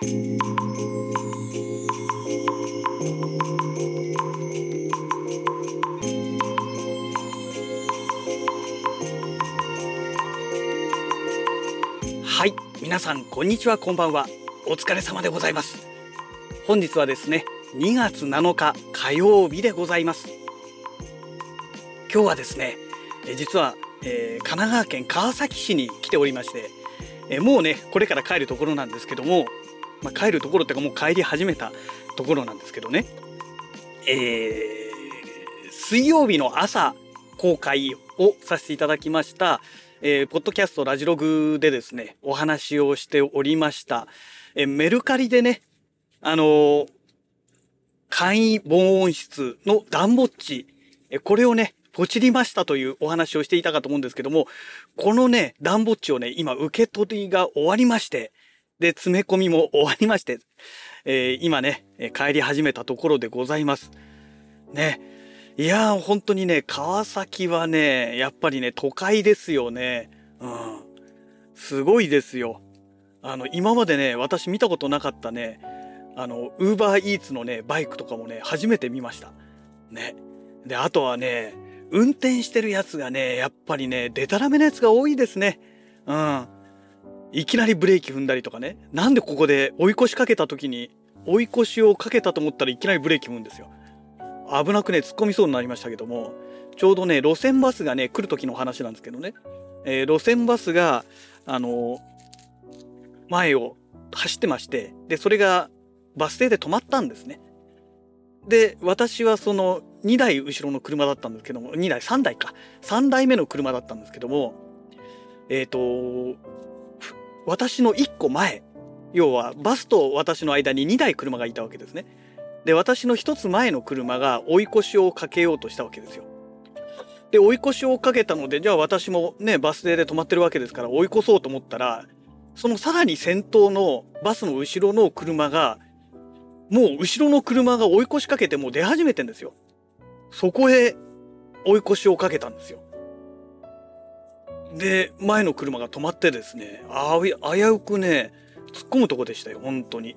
はい皆さんこんにちはこんばんは。お疲れ様でございます。本日はですね2月7日火曜日でございます。今日はですねえ実は、えー、神奈川県川崎市に来ておりまして、えもうねこれから帰るところなんですけども、まあ、帰るところっていうかもう帰り始めたところなんですけどね、えー、水曜日の朝公開をさせていただきましたえー、ポッドキャストラジログでですね、お話をしておりました。えー、メルカリでね、あのー、簡易防音室の暖房地、えこれをね、ポチりましたというお話をしていたかと思うんですけども、このね、暖房地をね、今受け取りが終わりまして、で、詰め込みも終わりまして、えー、今ね、帰り始めたところでございます。ね、いやー、本当にね、川崎はね、やっぱりね、都会ですよね。うん。すごいですよ。あの、今までね、私見たことなかったね、あの、ウーバーイーツのね、バイクとかもね、初めて見ました。ね。で、あとはね、運転してるやつがね、やっぱりね、デタラメなやつが多いですね。うん。いきなりブレーキ踏んだりとかね。なんでここで追い越しかけた時に、追い越しをかけたと思ったらいきなりブレーキ踏むんですよ。危なくね突っ込みそうになりましたけどもちょうどね路線バスがね来る時の話なんですけどね、えー、路線バスがあの前を走ってましてでそれがバス停で止まったんですね。で私はその2台後ろの車だったんですけども2台3台か3台目の車だったんですけどもえっ、ー、と私の1個前要はバスと私の間に2台車がいたわけですね。で私の一つ前の車が追い越しをかけようとしたわけですよ。で追い越しをかけたのでじゃあ私もねバス停で止まってるわけですから追い越そうと思ったらそのさらに先頭のバスの後ろの車がもう後ろの車が追い越しかけてもう出始めてんですよ。そこへ追い越しをかけたんですよ。で前の車が止まってですね危うくね突っ込むとこでしたよ本当に。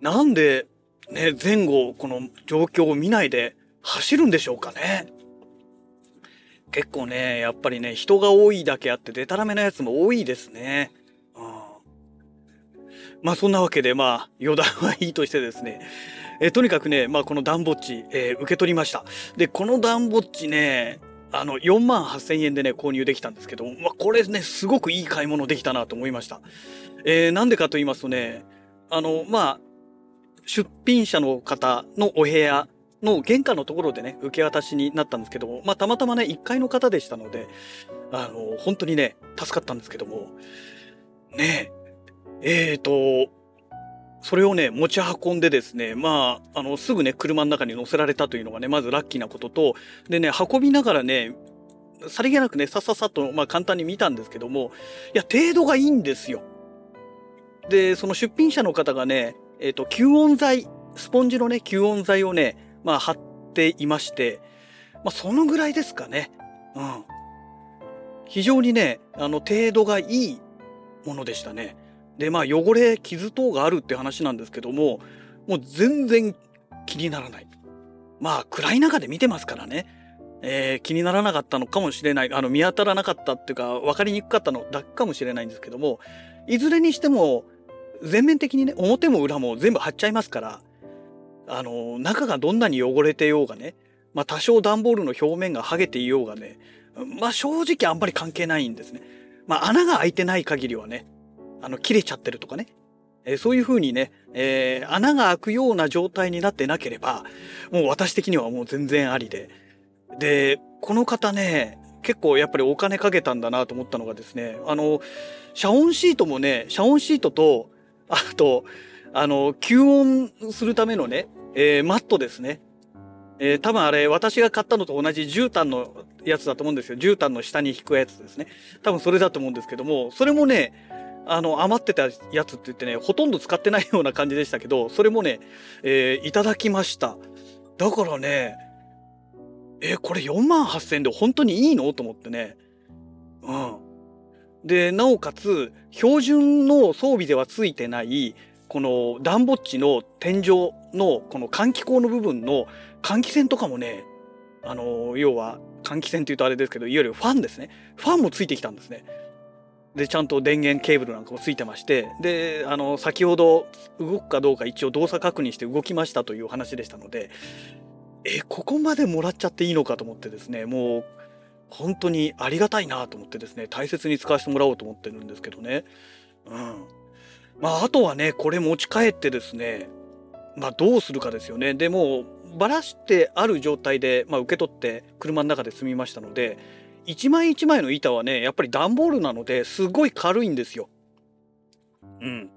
なんでね、前後この状況を見ないで走るんでしょうかね。結構ね、やっぱりね、人が多いだけあってデタラメなやつも多いですね。うん、まあそんなわけでまあ余談はいいとしてですね。えとにかくね、まあこの暖房地、えー、受け取りました。で、この暖房地ね、あの4万8000円でね購入できたんですけど、まあ、これねすごくいい買い物できたなと思いました。えー、なんでかと言いますとねあのまあ出品者の方のお部屋の玄関のところでね、受け渡しになったんですけども、まあ、たまたまね、1階の方でしたので、あの、本当にね、助かったんですけども、ねえ、えーと、それをね、持ち運んでですね、まあ、あの、すぐね、車の中に乗せられたというのがね、まずラッキーなことと、でね、運びながらね、さりげなくね、さっさっと、まあ、簡単に見たんですけども、いや、程度がいいんですよ。で、その出品者の方がね、えっ、ー、と、吸音材、スポンジのね、吸音材をね、まあ、貼っていまして、まあ、そのぐらいですかね。うん。非常にね、あの、程度がいいものでしたね。で、まあ、汚れ、傷等があるって話なんですけども、もう全然気にならない。まあ、暗い中で見てますからね。えー、気にならなかったのかもしれない。あの、見当たらなかったっていうか、分かりにくかったのだけかもしれないんですけども、いずれにしても、全面的にね表も裏も全部貼っちゃいますからあの中がどんなに汚れてようがね、まあ、多少段ボールの表面が剥げていようがねまあ正直あんまり関係ないんですね。まあ穴が開いてない限りはねあの切れちゃってるとかね、えー、そういうふうにね、えー、穴が開くような状態になってなければもう私的にはもう全然ありで。でこの方ね結構やっぱりお金かけたんだなと思ったのがですねあの遮音シートもね遮音シートとあと、あの、吸音するためのね、えー、マットですね。えー、多分あれ、私が買ったのと同じ絨毯のやつだと思うんですよ。絨毯の下に引くやつですね。多分それだと思うんですけども、それもね、あの、余ってたやつって言ってね、ほとんど使ってないような感じでしたけど、それもね、えー、いただきました。だからね、えこれ4万8000円で本当にいいの？と思ってね。うん。でなおかつ標準の装備ではついてないこの暖房地の天井のこの換気口の部分の換気扇とかもねあの要は換気扇っていうとあれですけどいわゆるファンですねファンもついてきたんですね。でちゃんと電源ケーブルなんかもついてましてであの先ほど動くかどうか一応動作確認して動きましたという話でしたのでえここまでもらっちゃっていいのかと思ってですねもう本当にありがたいなと思ってですね大切に使わせてもらおうと思ってるんですけどね。うんまあ、あとはねこれ持ち帰ってですねまあどうするかですよね。でもばらしてある状態で、まあ、受け取って車の中で済みましたので一枚一枚の板はねやっぱり段ボールなのですごい軽いんですよ。うん、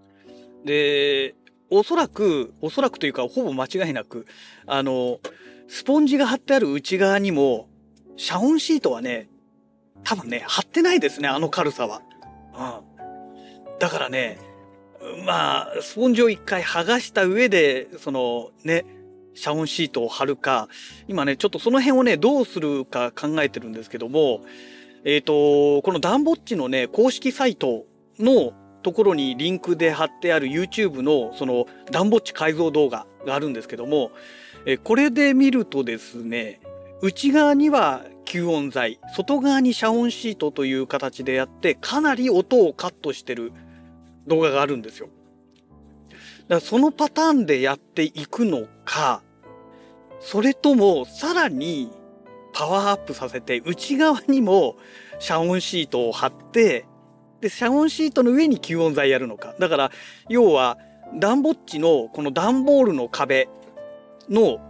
でおそらくおそらくというかほぼ間違いなくあのスポンジが貼ってある内側にも遮音シートはね多分ね貼ってないですねあの軽さは。うん、だからねまあスポンジを一回剥がした上でそのね遮音シートを貼るか今ねちょっとその辺をねどうするか考えてるんですけどもえっ、ー、とこのダンボッチのね公式サイトのところにリンクで貼ってある YouTube のそのダンボッチ改造動画があるんですけどもえこれで見るとですね内側には吸音材外側に遮音シートという形でやってかなり音をカットしてる動画があるんですよ。からそのパターンでやっていくのかそれともさらにパワーアップさせて内側にも遮音シートを貼ってで遮音シートの上に吸音材やるのか。だから要は暖房地のこの段ボールの壁の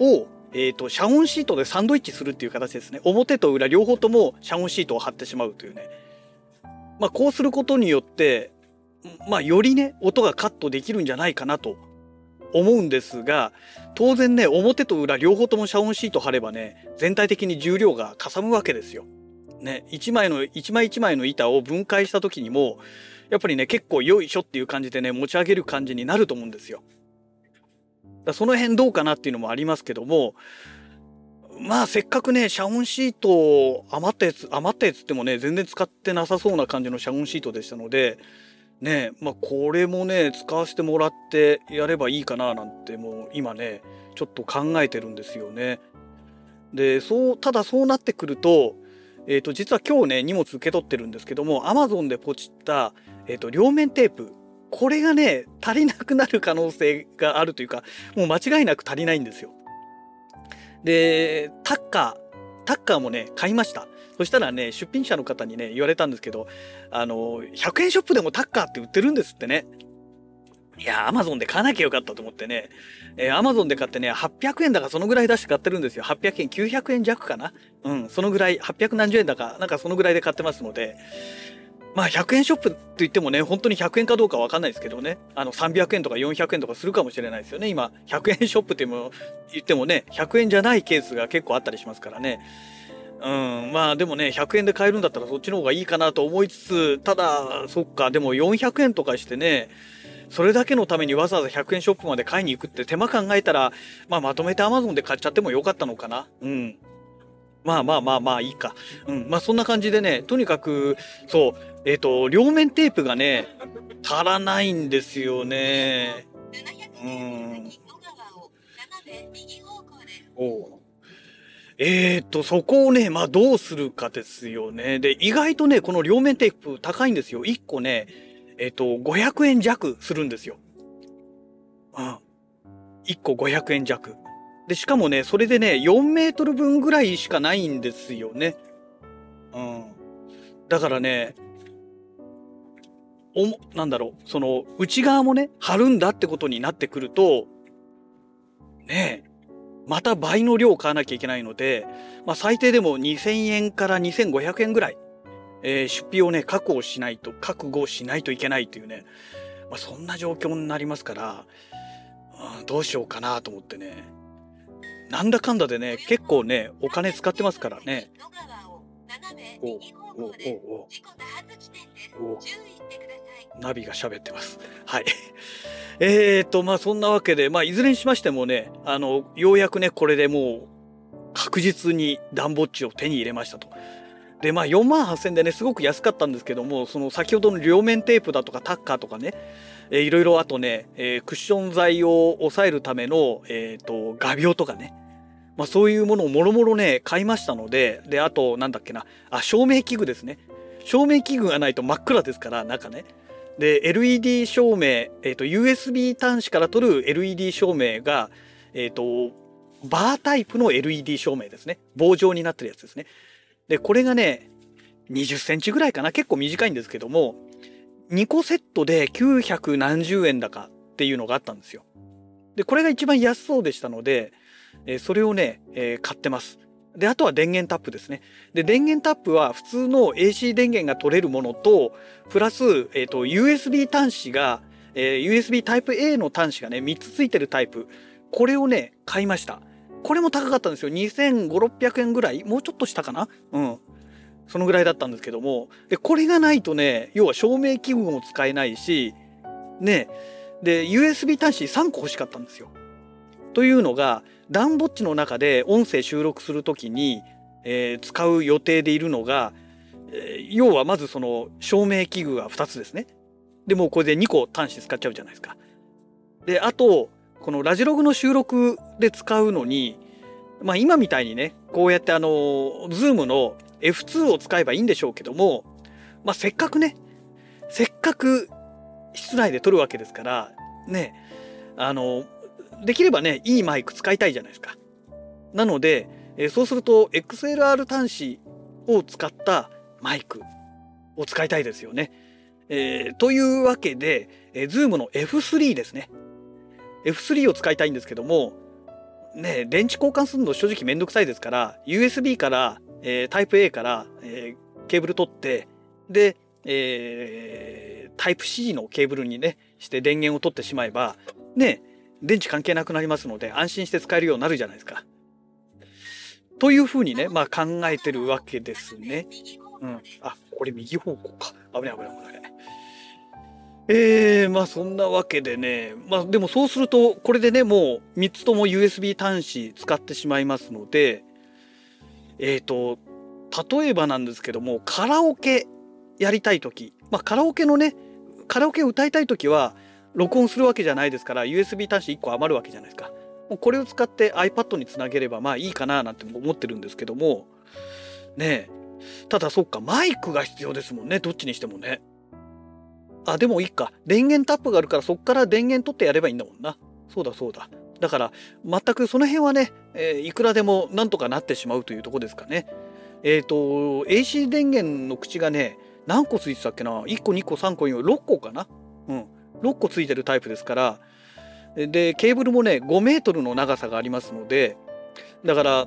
を、えーと、遮音シートでサンドイッチするっていう形ですね。表と裏両方とも遮音シートを貼ってしまうというね。まあこうすることによってまあよりね音がカットできるんじゃないかなと思うんですが当然ね表と裏両方とも遮音シート貼ればね全体的に重量がかさむわけですよ。ね1枚の1枚1枚の板を分解した時にもやっぱりね結構よいしょっていう感じでね持ち上げる感じになると思うんですよ。だその辺どうかなっていうのもありますけどもまあせっかくね遮音シート余ったやつ余ったやつってもね全然使ってなさそうな感じの遮音シートでしたのでねまあこれもね使わせてもらってやればいいかななんてもう今ねちょっと考えてるんですよね。でそうただそうなってくると,、えー、と実は今日ね荷物受け取ってるんですけども Amazon でポチった、えー、と両面テープこれがね足りなくなる可能性があるというかもう間違いなく足りないんですよ。でタッカータッカーもね買いました。そしたらね出品者の方にね言われたんですけどあの100円ショップでもタッカーって売ってるんですってね。いや、アマゾンで買わなきゃよかったと思ってね、えー、アマゾンで買ってね、800円だかそのぐらい出して買ってるんですよ。800円、900円弱かなうん、そのぐらい、800何十円だか、なんかそのぐらいで買ってますので、まあ100円ショップって言ってもね、本当に100円かどうかわかんないですけどね、あの300円とか400円とかするかもしれないですよね。今、100円ショップって言ってもね、100円じゃないケースが結構あったりしますからね。うん、まあでもね、100円で買えるんだったらそっちの方がいいかなと思いつつ、ただ、そっか、でも400円とかしてね、それだけのためにわざわざ100円ショップまで買いに行くって手間考えたら、まあまとめて Amazon で買っちゃってもよかったのかな。うん。まあまあまあまあいいか。うん。まあそんな感じでね、とにかく、そう、えっ、ー、と、両面テープがね、足らないんですよね。うん。おえっ、と、そこをね、まあどうするかですよね。で、意外とね、この両面テープ高いんですよ。1個ね、えっ、と、500円弱するんですよ。うん。1個500円弱。で、しかもね、それでね、4メートル分ぐらいしかないんですよね。うん。だからね、おも、なんだろう、その、内側もね、貼るんだってことになってくると、ねえ、また倍の量買わなきゃいけないので、まあ最低でも2000円から2500円ぐらい、えー、出費をね、確保しないと、覚悟しないといけないというね、まあそんな状況になりますから、うん、どうしようかなと思ってね。なんだかんだでね、結構ね、お金使ってますからね。おおおおおナビが喋ってます。はい。えーと、まあそんなわけで、まあいずれにしましてもね、あの、ようやくね、これでもう確実に暖房地を手に入れましたと。でまあ4万8000円でねすごく安かったんですけどもその先ほどの両面テープだとかタッカーとかね、えー、いろいろあとね、えー、クッション材を抑えるための、えーと、画鋲とかね、まあ、そういうものをもろもろね買いましたのでであとなんだっけなあ照明器具ですね照明器具がないと真っ暗ですから中ねで LED 照明、えーと、USB 端子から取る LED 照明がえ、ー、とバータイプの LED 照明ですね棒状になってるやつですねで、これがね、20センチぐらいかな。結構短いんですけども、2個セットで900何十円だかっていうのがあったんですよ。で、これが一番安そうでしたので、えそれをね、えー、買ってます。で、あとは電源タップですね。で、電源タップは普通の AC 電源が取れるものと、プラス、えっ、ー、と、USB 端子が、えー、USB タイプ A の端子がね、3つついてるタイプ。これをね、買いました。これも高かったんですよ。2500、600円ぐらい？もうちょっとしたかな？うん。そのぐらいだったんですけども。で、これがないとね、要は照明器具も使えないし、ね、で、USB 端子3個欲しかったんですよ。というのが、ダンボッチの中で音声収録するときに、えー、使う予定でいるのが、えー、要はまずその照明器具が2つですね。でもこれで2個端子使っちゃうじゃないですか。で、あと、このラジログの収録で使うのに、まあ今みたいにね、こうやってあの、Zoom の F2 を使えばいいんでしょうけども、まあせっかくね、せっかく室内で撮るわけですから、ね、あの、できればね、いいマイク使いたいじゃないですか。なので、えそうすると XLR 端子を使ったマイクを使いたいですよね。えー、というわけで、えー、Zoom の F3 ですね。F3 を使いたいんですけども、ね、電池交換するの正直めんどくさいですから、USB から、えー、タイプ A から、えー、ケーブル取って、で、えー、タイプ C のケーブルにね、して電源を取ってしまえば、ね、電池関係なくなりますので、安心して使えるようになるじゃないですか。というふうにね、まあ考えてるわけですね。うん。あ、これ右方向か。危ない危ない危ない。えー、まあそんなわけでね、まあでもそうすると、これでね、もう3つとも USB 端子使ってしまいますので、えっ、ー、と、例えばなんですけども、カラオケやりたい時、まあカラオケのね、カラオケ歌いたい時は、録音するわけじゃないですから、USB 端子1個余るわけじゃないですか。もうこれを使って iPad につなげればまあいいかななんて思ってるんですけども、ねえ、ただそっか、マイクが必要ですもんね、どっちにしてもね。あ、でもいいか。電源タップがあるからそっから電源取ってやればいいんだもんな。そうだそうだ。だから全くその辺はね、えー、いくらでもなんとかなってしまうというとこですかね。えっ、ー、と AC 電源の口がね何個ついてたっけな？1個2個3個4個6個かな？うん6個ついてるタイプですからでケーブルもね5メートルの長さがありますのでだから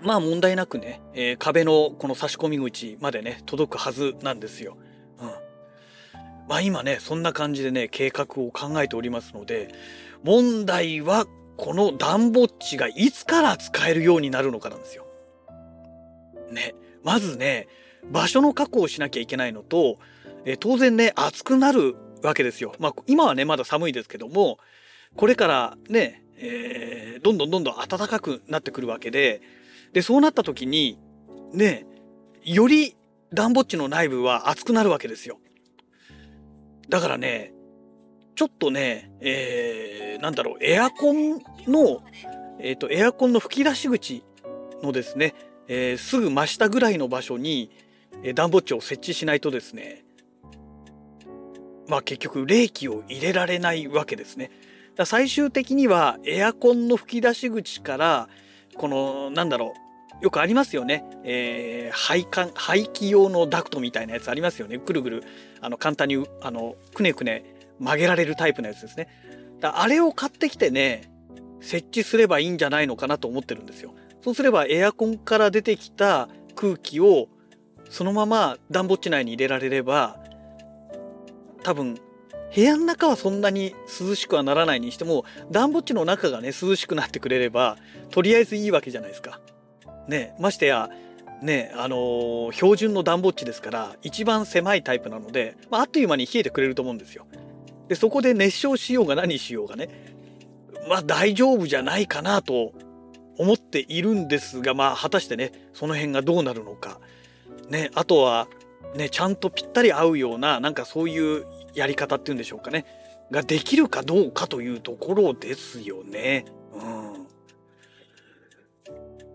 まあ問題なくね、えー、壁のこの差し込み口までね届くはずなんですよ。うんまあ今ね、そんな感じでね、計画を考えておりますので、問題はこの暖房地がいつから使えるようになるのかなんですよ。ね、まずね、場所の確保をしなきゃいけないのと、え当然ね、暑くなるわけですよ。まあ今はね、まだ寒いですけども、これからね、えー、どんどんどんどん暖かくなってくるわけで、で、そうなった時に、ね、より暖房地の内部は熱くなるわけですよ。だからね、ちょっとね、えー、なんだろう、エアコンの、えっ、ー、と、エアコンの吹き出し口のですね、えー、すぐ真下ぐらいの場所に、えー、暖房地を設置しないとですね、まあ結局冷気を入れられないわけですね。だ最終的にはエアコンの吹き出し口からこのなんだろうよくありますよね。えー、排管、排気用のダクトみたいなやつありますよね。ぐるぐる、あの、簡単に、あの、くねくね曲げられるタイプのやつですね。だあれを買ってきてね、設置すればいいんじゃないのかなと思ってるんですよ。そうすればエアコンから出てきた空気をそのまま暖房地内に入れられれば、多分、部屋の中はそんなに涼しくはならないにしても、暖房地の中がね、涼しくなってくれれば、とりあえずいいわけじゃないですか。ね、ましてや、ね、あのー、標準の暖房地ですから一番狭いタイプなので、まあ、あっという間に冷えてくれると思うんですよ。でそこで熱唱しようが何しようがねまあ大丈夫じゃないかなと思っているんですがまあ果たしてねその辺がどうなるのか、ね、あとは、ね、ちゃんとぴったり合うような、なんかそういうやり方っていうんでしょうかね。ができるかどうかというところですよね。うん。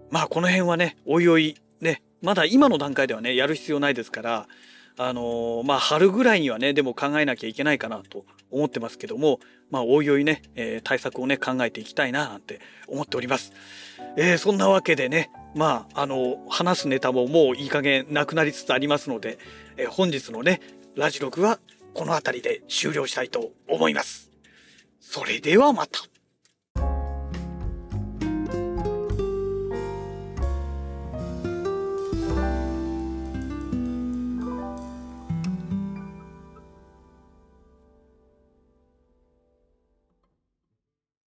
まあこの辺はね、おいおいね、まだ今の段階ではね、やる必要ないですから、あのー、まあ春ぐらいにはね、でも考えなきゃいけないかなと思ってますけども、まあおいおいね、えー、対策をね、考えていきたいななんて思っております。えー、そんなわけでね、まあ、あの、話すネタももういい加減なくなりつつありますので、え本日のね、ラジログはこの辺りで終了したいと思います。それではまた。